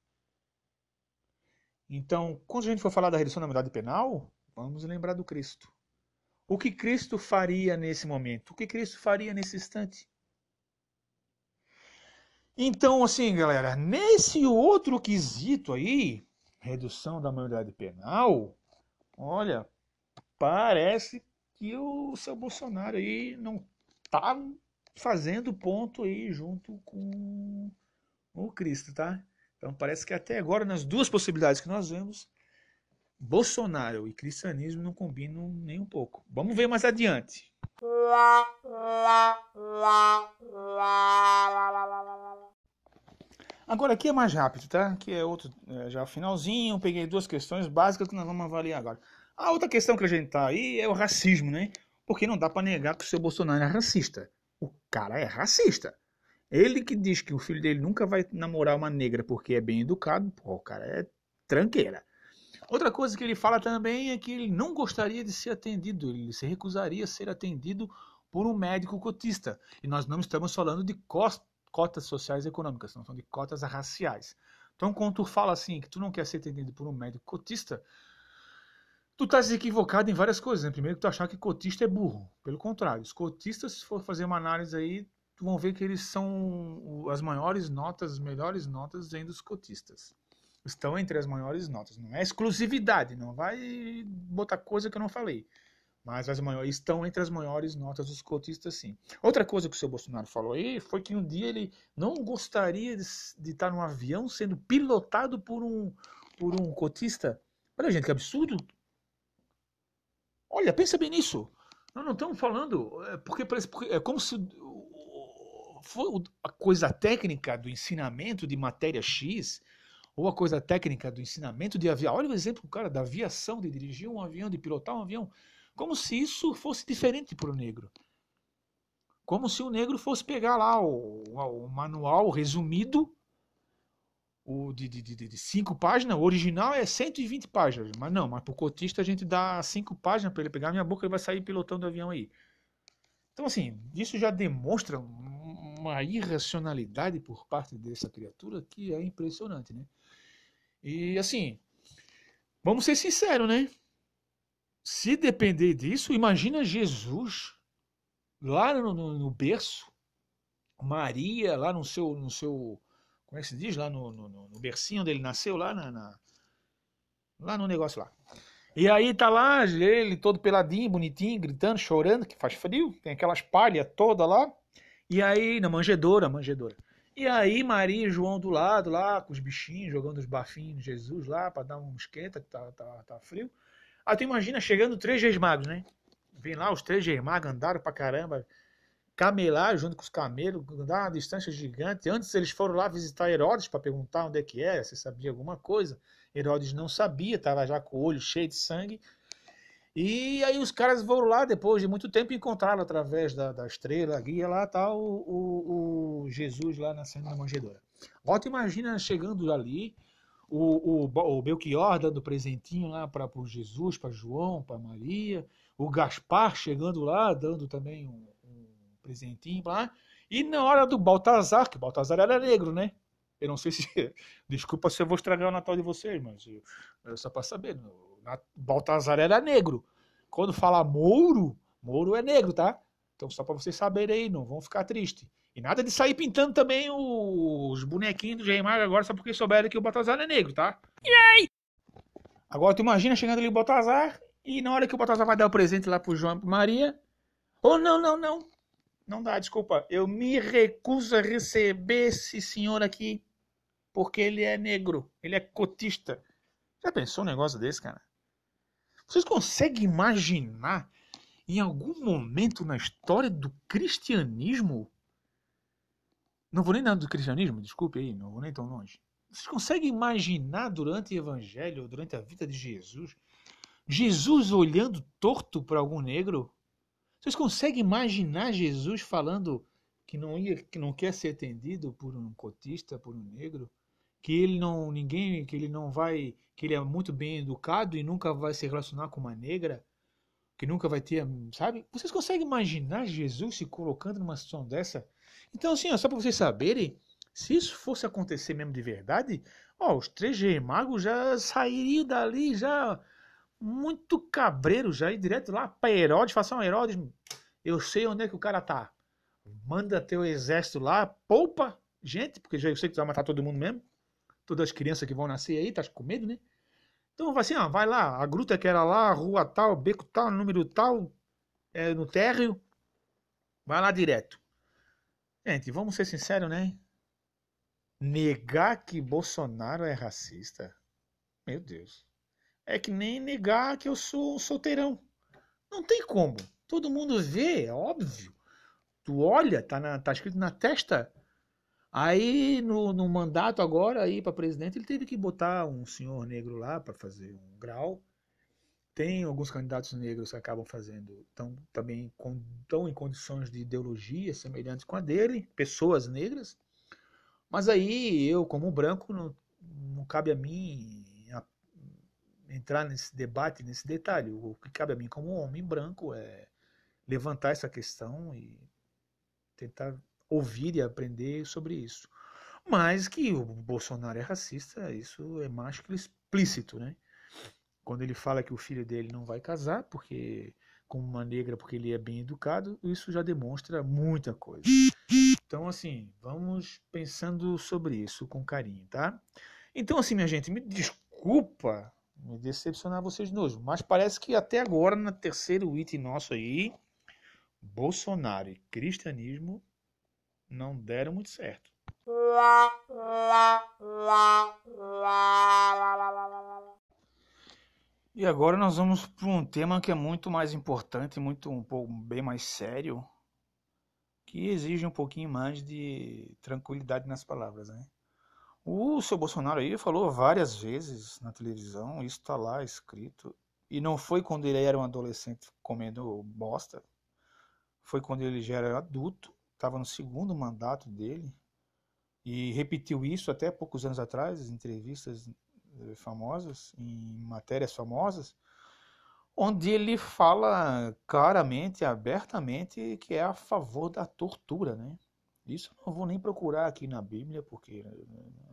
Então, quando a gente for falar da redução da unidade penal, vamos lembrar do Cristo. O que Cristo faria nesse momento? O que Cristo faria nesse instante? Então, assim, galera, nesse outro quesito aí, redução da maioridade penal, olha, parece que o seu Bolsonaro aí não tá fazendo ponto aí junto com o Cristo, tá? Então parece que até agora, nas duas possibilidades que nós vemos, Bolsonaro e cristianismo não combinam nem um pouco. Vamos ver mais adiante. Agora aqui é mais rápido, tá? Aqui é outro, é, já finalzinho, peguei duas questões básicas que nós vamos avaliar agora. A outra questão que a gente tá aí é o racismo, né? Porque não dá para negar que o seu Bolsonaro é racista. O cara é racista. Ele que diz que o filho dele nunca vai namorar uma negra porque é bem educado, pô, o cara é tranqueira. Outra coisa que ele fala também é que ele não gostaria de ser atendido, ele se recusaria a ser atendido por um médico cotista. E nós não estamos falando de cotas sociais e econômicas, não são de cotas raciais. Então, quando tu fala assim, que tu não quer ser atendido por um médico cotista, tu estás equivocado em várias coisas. Né? Primeiro, tu achar que cotista é burro. Pelo contrário, os cotistas, se for fazer uma análise aí, tu vão ver que eles são as maiores notas, as melhores notas vêm dos cotistas. Estão entre as maiores notas. Não é exclusividade, não vai botar coisa que eu não falei. Mas as maiores, estão entre as maiores notas dos cotistas, sim. Outra coisa que o seu Bolsonaro falou aí foi que um dia ele não gostaria de, de estar num avião sendo pilotado por um, por um cotista. Olha, gente, que absurdo. Olha, pensa bem nisso. Nós não estamos falando. É, porque, porque é como se a coisa técnica do ensinamento de matéria X ou a coisa técnica do ensinamento de avião. Olha o exemplo, cara, da aviação, de dirigir um avião, de pilotar um avião. Como se isso fosse diferente para o negro. Como se o negro fosse pegar lá o, o manual resumido o de, de, de, de, cinco páginas, o original é 120 páginas. Mas não, mas pro cotista a gente dá cinco páginas para ele pegar minha boca e vai sair pilotando o avião aí. Então, assim, isso já demonstra uma irracionalidade por parte dessa criatura que é impressionante, né? E assim, vamos ser sinceros, né? Se depender disso, imagina Jesus lá no, no, no berço, Maria lá no seu, no seu, como é que se diz? Lá no, no, no bercinho onde ele nasceu, lá na, na, lá no negócio lá. E aí tá lá ele todo peladinho, bonitinho, gritando, chorando, que faz frio, tem aquelas palhas toda lá. E aí, na manjedoura, manjedoura. E aí Maria e João do lado, lá, com os bichinhos, jogando os bafinhos de Jesus lá, para dar um esquenta, que tá, tá, tá frio. Aí tu imagina chegando três reis magos, né? Vem lá, os três reis magos andaram pra caramba, camelaram junto com os camelos, andaram uma distância gigante. Antes eles foram lá visitar Herodes para perguntar onde é que era, se sabia alguma coisa. Herodes não sabia, estava já com o olho cheio de sangue. E aí os caras foram lá, depois de muito tempo, encontraram através da, da estrela, a guia lá, tá o, o, o Jesus lá nascendo na manjedoura. Agora tu imagina chegando ali, o, o, o Belchior dando presentinho lá para o Jesus, para João, para Maria, o Gaspar chegando lá, dando também um, um presentinho lá, e na hora do Baltazar, que o Baltazar era negro, né? Eu não sei se. Desculpa se eu vou estragar o Natal de vocês, mas eu, eu só para saber. Baltazar era negro. Quando fala Mouro, Mouro é negro, tá? Então só para vocês saberem aí, não vão ficar tristes. E nada de sair pintando também os bonequinhos do Geimar agora só porque souberam que o Baltazar é negro, tá? Yay! Agora tu imagina chegando ali o Baltazar e na hora que o Baltazar vai dar o presente lá pro João e pro Maria. Oh, não, não, não. Não dá, desculpa. Eu me recuso a receber esse senhor aqui porque ele é negro. Ele é cotista. Já pensou um negócio desse, cara? Vocês conseguem imaginar em algum momento na história do cristianismo? Não vou nem dar do cristianismo, desculpe aí, não vou nem tão longe. Vocês conseguem imaginar durante o evangelho, durante a vida de Jesus, Jesus olhando torto para algum negro? Vocês conseguem imaginar Jesus falando que não ia, que não quer ser atendido por um cotista, por um negro? que ele não ninguém que ele não vai que ele é muito bem educado e nunca vai se relacionar com uma negra que nunca vai ter sabe vocês conseguem imaginar Jesus se colocando numa situação dessa então assim ó, só para vocês saberem se isso fosse acontecer mesmo de verdade ó os três magos já sairiam dali já muito cabreiro já ir direto lá para Herodes façam Herodes eu sei onde é que o cara tá manda teu exército lá poupa gente porque já eu sei que tu vai matar todo mundo mesmo todas as crianças que vão nascer aí, tá com medo, né? Então vai assim, ó, vai lá, a gruta que era lá, rua tal, beco tal, número tal, é, no térreo, vai lá direto. Gente, vamos ser sinceros, né? Negar que Bolsonaro é racista, meu Deus, é que nem negar que eu sou solteirão. Não tem como. Todo mundo vê, é óbvio. Tu olha, tá, na, tá escrito na testa Aí, no, no mandato agora, aí para presidente, ele teve que botar um senhor negro lá para fazer um grau. Tem alguns candidatos negros que acabam fazendo, estão também estão em condições de ideologia semelhantes com a dele, pessoas negras. Mas aí, eu, como branco, não, não cabe a mim entrar nesse debate, nesse detalhe. O que cabe a mim como homem branco é levantar essa questão e tentar ouvir e aprender sobre isso. Mas que o Bolsonaro é racista, isso é mais que explícito, né? Quando ele fala que o filho dele não vai casar porque com uma negra porque ele é bem educado, isso já demonstra muita coisa. Então, assim, vamos pensando sobre isso com carinho, tá? Então, assim, minha gente, me desculpa me decepcionar vocês novo, mas parece que até agora, no terceiro item nosso aí, Bolsonaro e cristianismo não deram muito certo. E agora nós vamos para um tema que é muito mais importante, muito um pouco bem mais sério, que exige um pouquinho mais de tranquilidade nas palavras, né? O seu Bolsonaro aí falou várias vezes na televisão, isso está lá escrito, e não foi quando ele era um adolescente comendo bosta, foi quando ele já era adulto estava no segundo mandato dele e repetiu isso até poucos anos atrás, em entrevistas famosas, em matérias famosas, onde ele fala claramente, abertamente, que é a favor da tortura, né? Isso eu não vou nem procurar aqui na Bíblia, porque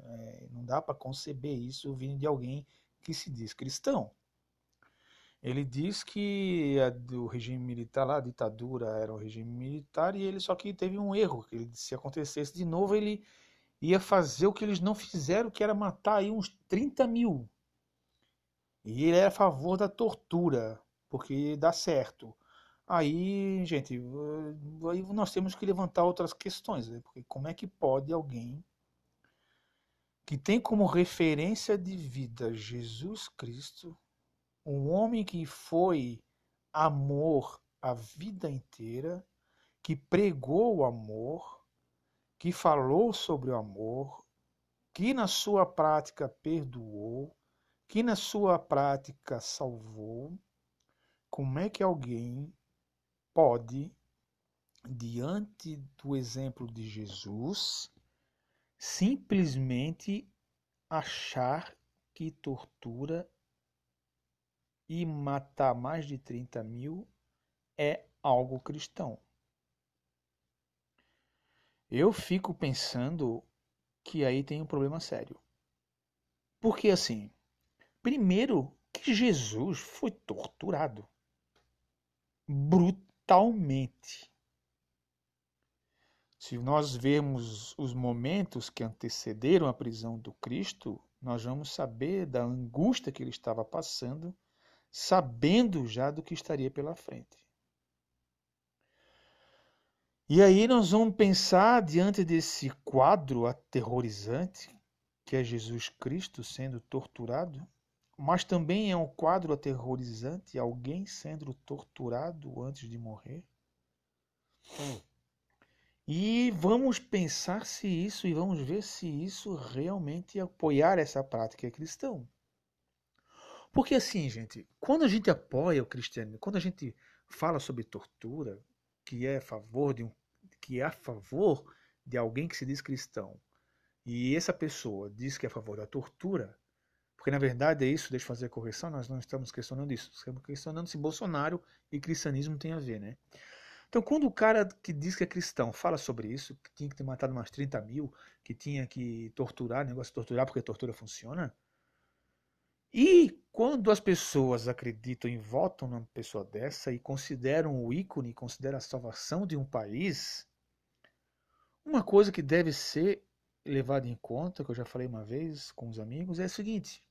é, não dá para conceber isso vindo de alguém que se diz cristão. Ele diz que a, o regime militar lá, a ditadura era um regime militar e ele só que teve um erro, que ele, se acontecesse de novo ele ia fazer o que eles não fizeram, que era matar aí uns 30 mil. E ele é a favor da tortura, porque dá certo. Aí, gente, aí nós temos que levantar outras questões, né? porque como é que pode alguém que tem como referência de vida Jesus Cristo, um homem que foi amor a vida inteira, que pregou o amor, que falou sobre o amor, que na sua prática perdoou, que na sua prática salvou, como é que alguém pode, diante do exemplo de Jesus, simplesmente achar que tortura e matar mais de 30 mil é algo cristão. Eu fico pensando que aí tem um problema sério. Porque assim, primeiro que Jesus foi torturado brutalmente. Se nós vermos os momentos que antecederam a prisão do Cristo, nós vamos saber da angústia que ele estava passando, sabendo já do que estaria pela frente. E aí nós vamos pensar diante desse quadro aterrorizante, que é Jesus Cristo sendo torturado, mas também é um quadro aterrorizante alguém sendo torturado antes de morrer. Hum. E vamos pensar se isso e vamos ver se isso realmente apoiar essa prática é cristão. Porque assim, gente, quando a gente apoia o cristianismo, quando a gente fala sobre tortura, que é a favor de um, que é a favor de alguém que se diz cristão, e essa pessoa diz que é a favor da tortura, porque na verdade é isso, deixa eu fazer a correção, nós não estamos questionando isso, estamos questionando se Bolsonaro e cristianismo tem a ver, né? Então, quando o cara que diz que é cristão fala sobre isso, que tinha que ter matado umas 30 mil, que tinha que torturar, negócio de torturar porque tortura funciona, e quando as pessoas acreditam e votam numa pessoa dessa e consideram o ícone, consideram a salvação de um país, uma coisa que deve ser levada em conta, que eu já falei uma vez com os amigos, é a seguinte: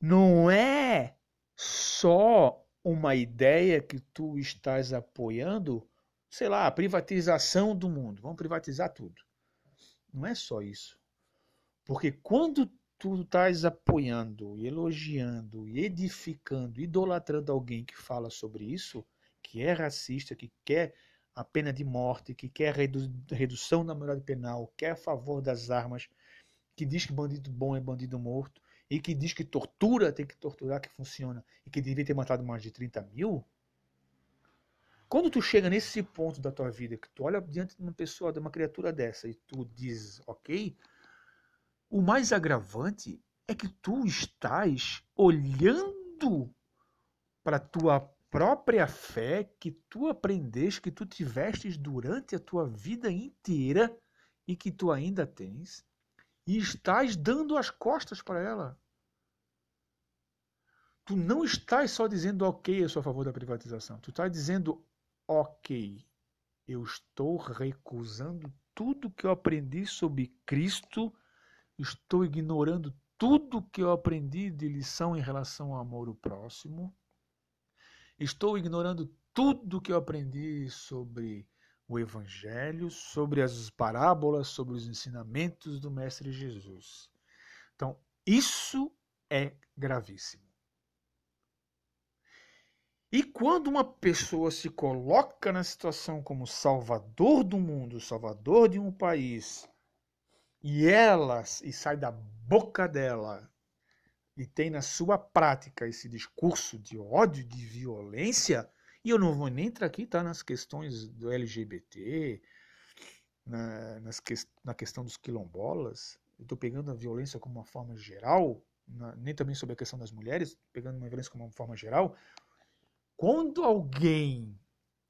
não é só uma ideia que tu estás apoiando, sei lá, a privatização do mundo. Vamos privatizar tudo. Não é só isso. Porque quando tu estás apoiando, elogiando, edificando, idolatrando alguém que fala sobre isso, que é racista, que quer a pena de morte, que quer redu redução da maioridade penal, quer a favor das armas, que diz que bandido bom é bandido morto, e que diz que tortura tem que torturar, que funciona, e que devia ter matado mais de 30 mil, quando tu chega nesse ponto da tua vida, que tu olha diante de uma pessoa, de uma criatura dessa, e tu diz, ok, o mais agravante é que tu estás olhando para a tua própria fé que tu aprendeste, que tu tivestes durante a tua vida inteira e que tu ainda tens, e estás dando as costas para ela. Tu não estás só dizendo ok, eu sou a favor da privatização. Tu estás dizendo ok, eu estou recusando tudo que eu aprendi sobre Cristo, estou ignorando tudo que eu aprendi de lição em relação ao amor ao próximo, estou ignorando tudo que eu aprendi sobre o Evangelho, sobre as parábolas, sobre os ensinamentos do Mestre Jesus. Então, isso é gravíssimo. E quando uma pessoa se coloca na situação como salvador do mundo, salvador de um país, e ela e sai da boca dela e tem na sua prática esse discurso de ódio, de violência, e eu não vou nem entrar aqui tá, nas questões do LGBT, na, nas que, na questão dos quilombolas. Eu estou pegando a violência como uma forma geral, na, nem também sobre a questão das mulheres, pegando uma violência como uma forma geral. Quando alguém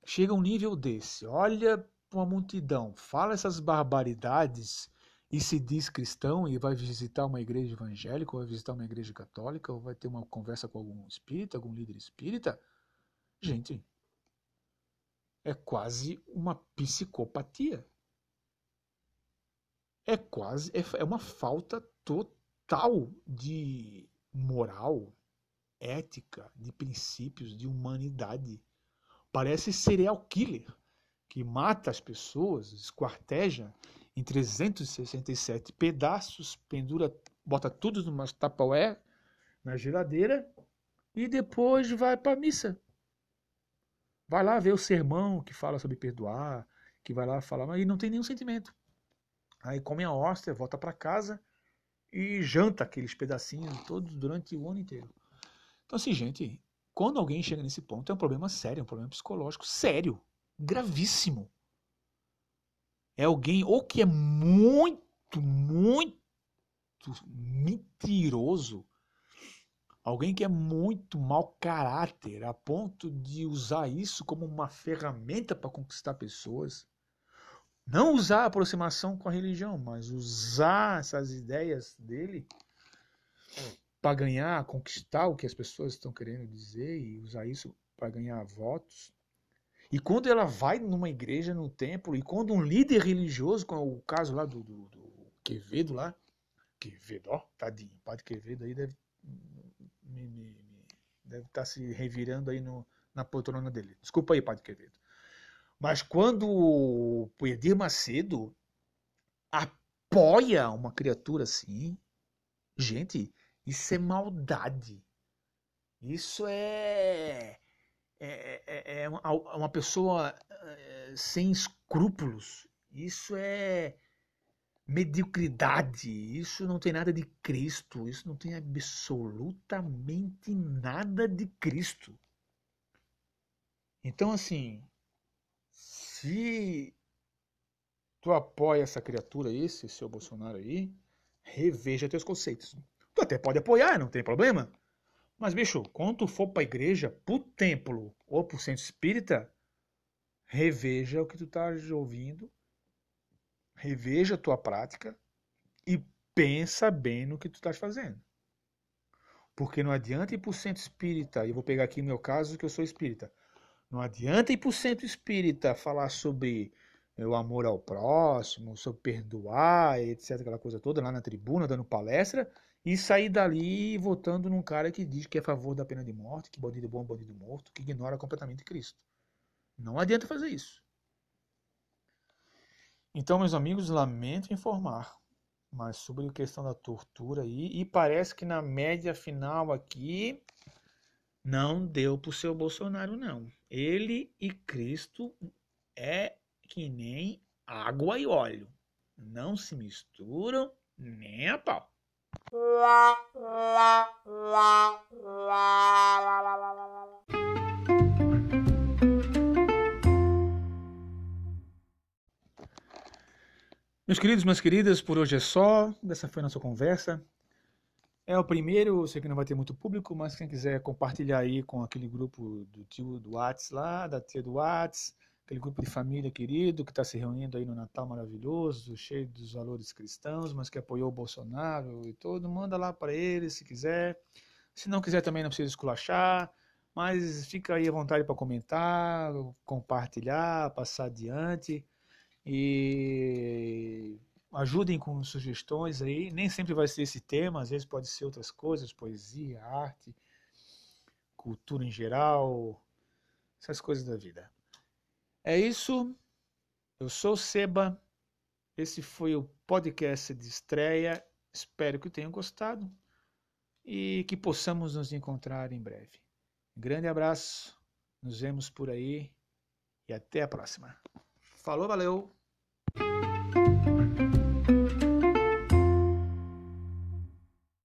chega a um nível desse, olha para uma multidão, fala essas barbaridades e se diz cristão e vai visitar uma igreja evangélica, ou vai visitar uma igreja católica, ou vai ter uma conversa com algum espírita, algum líder espírita, Gente, é quase uma psicopatia. É quase, é, é uma falta total de moral, ética, de princípios, de humanidade. Parece serial killer que mata as pessoas, esquarteja em 367 pedaços, pendura, bota tudo numa tapaué na geladeira e depois vai para a missa. Vai lá ver o sermão que fala sobre perdoar, que vai lá falar, mas não tem nenhum sentimento. Aí come a hóstia, volta para casa e janta aqueles pedacinhos todos durante o ano inteiro. Então, assim, gente, quando alguém chega nesse ponto, é um problema sério, é um problema psicológico sério, gravíssimo. É alguém ou que é muito, muito mentiroso, alguém que é muito mau caráter, a ponto de usar isso como uma ferramenta para conquistar pessoas. Não usar a aproximação com a religião, mas usar essas ideias dele para ganhar, conquistar o que as pessoas estão querendo dizer e usar isso para ganhar votos. E quando ela vai numa igreja, no templo, e quando um líder religioso, como é o caso lá do, do, do Quevedo lá, Quevedo, ó, tadinho, o padre Quevedo aí deve, me, me, deve estar tá se revirando aí no, na poltrona dele. Desculpa aí, padre Quevedo. Mas quando o Edir Macedo apoia uma criatura assim, gente, isso é maldade. Isso é. É, é, é uma pessoa é, sem escrúpulos. Isso é mediocridade. Isso não tem nada de Cristo. Isso não tem absolutamente nada de Cristo. Então, assim, se tu apoia essa criatura aí, esse seu Bolsonaro aí, reveja teus conceitos. Tu até pode apoiar, não tem problema. Mas, bicho, quando tu for pra igreja, pro templo ou pro centro espírita, reveja o que tu tá ouvindo, reveja a tua prática e pensa bem no que tu estás fazendo. Porque não adianta ir pro centro espírita, e eu vou pegar aqui meu caso que eu sou espírita. Não adianta ir pro centro espírita falar sobre o amor ao próximo, sobre perdoar, etc, aquela coisa toda, lá na tribuna, dando palestra, e sair dali votando num cara que diz que é a favor da pena de morte, que bandido bom é bandido morto, que ignora completamente Cristo. Não adianta fazer isso. Então, meus amigos, lamento informar, mas sobre a questão da tortura aí, e parece que na média final aqui não deu para o seu Bolsonaro, não. Ele e Cristo é que nem água e óleo. Não se misturam nem a pau. Meus queridos, minhas queridas, por hoje é só. Essa foi a nossa conversa. É o primeiro, eu sei que não vai ter muito público, mas quem quiser compartilhar aí com aquele grupo do tio do Whats lá, da tia do Whats, aquele grupo de família querido que está se reunindo aí no Natal maravilhoso, cheio dos valores cristãos, mas que apoiou o Bolsonaro e todo, manda lá para ele se quiser. Se não quiser também não precisa esculachar, mas fica aí à vontade para comentar, compartilhar, passar adiante e ajudem com sugestões aí. Nem sempre vai ser esse tema, às vezes pode ser outras coisas, poesia, arte, cultura em geral, essas coisas da vida. É isso. Eu sou Seba. Esse foi o podcast de estreia. Espero que tenham gostado e que possamos nos encontrar em breve. grande abraço. Nos vemos por aí e até a próxima. Falou, valeu.